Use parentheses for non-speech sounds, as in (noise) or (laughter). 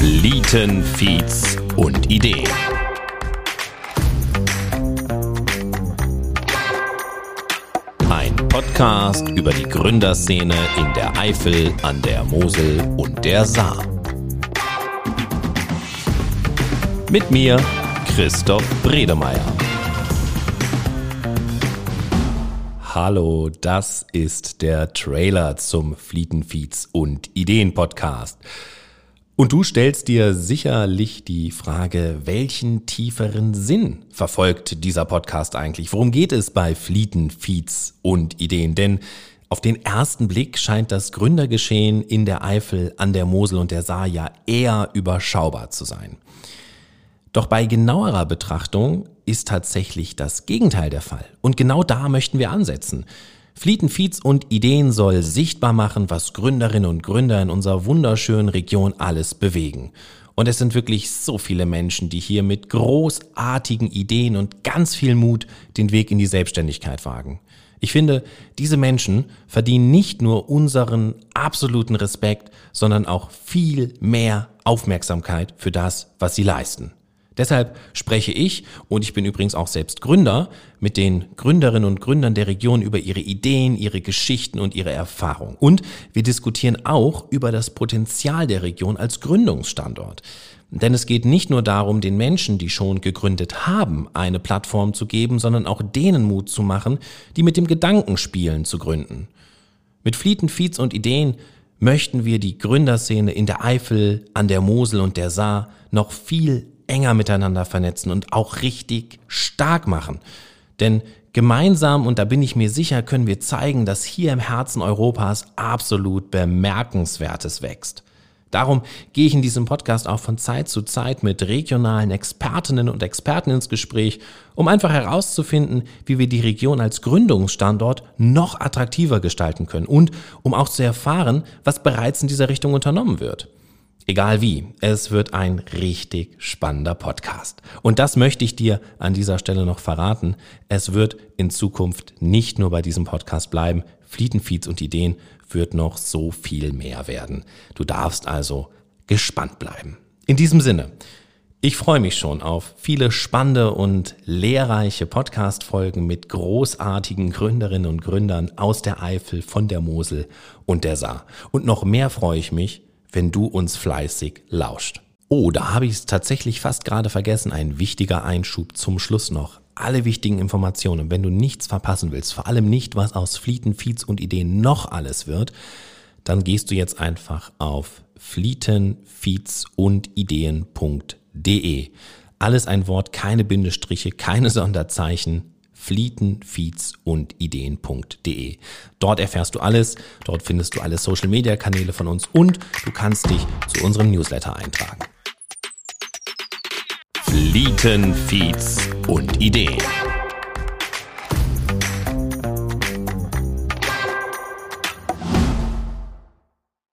Flieten, Feeds und Ideen. Ein Podcast über die Gründerszene in der Eifel, an der Mosel und der Saar. Mit mir, Christoph Bredemeier. Hallo, das ist der Trailer zum Flietenfeeds und Ideen Podcast. Und du stellst dir sicherlich die Frage, welchen tieferen Sinn verfolgt dieser Podcast eigentlich? Worum geht es bei Flieten, Feeds und Ideen? Denn auf den ersten Blick scheint das Gründergeschehen in der Eifel, an der Mosel und der Saar ja eher überschaubar zu sein. Doch bei genauerer Betrachtung ist tatsächlich das Gegenteil der Fall. Und genau da möchten wir ansetzen. Flietenfeeds und Ideen soll sichtbar machen, was Gründerinnen und Gründer in unserer wunderschönen Region alles bewegen. Und es sind wirklich so viele Menschen, die hier mit großartigen Ideen und ganz viel Mut den Weg in die Selbstständigkeit wagen. Ich finde, diese Menschen verdienen nicht nur unseren absoluten Respekt, sondern auch viel mehr Aufmerksamkeit für das, was sie leisten. Deshalb spreche ich, und ich bin übrigens auch selbst Gründer, mit den Gründerinnen und Gründern der Region über ihre Ideen, ihre Geschichten und ihre Erfahrungen. Und wir diskutieren auch über das Potenzial der Region als Gründungsstandort. Denn es geht nicht nur darum, den Menschen, die schon gegründet haben, eine Plattform zu geben, sondern auch denen Mut zu machen, die mit dem Gedanken spielen zu gründen. Mit Flieten, Feeds und Ideen möchten wir die Gründerszene in der Eifel, an der Mosel und der Saar noch viel enger miteinander vernetzen und auch richtig stark machen. Denn gemeinsam, und da bin ich mir sicher, können wir zeigen, dass hier im Herzen Europas absolut Bemerkenswertes wächst. Darum gehe ich in diesem Podcast auch von Zeit zu Zeit mit regionalen Expertinnen und Experten ins Gespräch, um einfach herauszufinden, wie wir die Region als Gründungsstandort noch attraktiver gestalten können und um auch zu erfahren, was bereits in dieser Richtung unternommen wird. Egal wie, es wird ein richtig spannender Podcast. Und das möchte ich dir an dieser Stelle noch verraten. Es wird in Zukunft nicht nur bei diesem Podcast bleiben. Flietenfeeds und Ideen wird noch so viel mehr werden. Du darfst also gespannt bleiben. In diesem Sinne, ich freue mich schon auf viele spannende und lehrreiche Podcast-Folgen mit großartigen Gründerinnen und Gründern aus der Eifel, von der Mosel und der Saar. Und noch mehr freue ich mich, wenn du uns fleißig lauscht. Oh, da habe ich es tatsächlich fast gerade vergessen. Ein wichtiger Einschub zum Schluss noch. Alle wichtigen Informationen, wenn du nichts verpassen willst, vor allem nicht, was aus Flieten, Feeds und Ideen noch alles wird, dann gehst du jetzt einfach auf flieten, feeds und Ideen.de. Alles ein Wort, keine Bindestriche, keine (laughs) Sonderzeichen flieten, feeds und ideen.de. Dort erfährst du alles, dort findest du alle Social Media Kanäle von uns und du kannst dich zu unserem Newsletter eintragen. Flieten, Feeds und Ideen.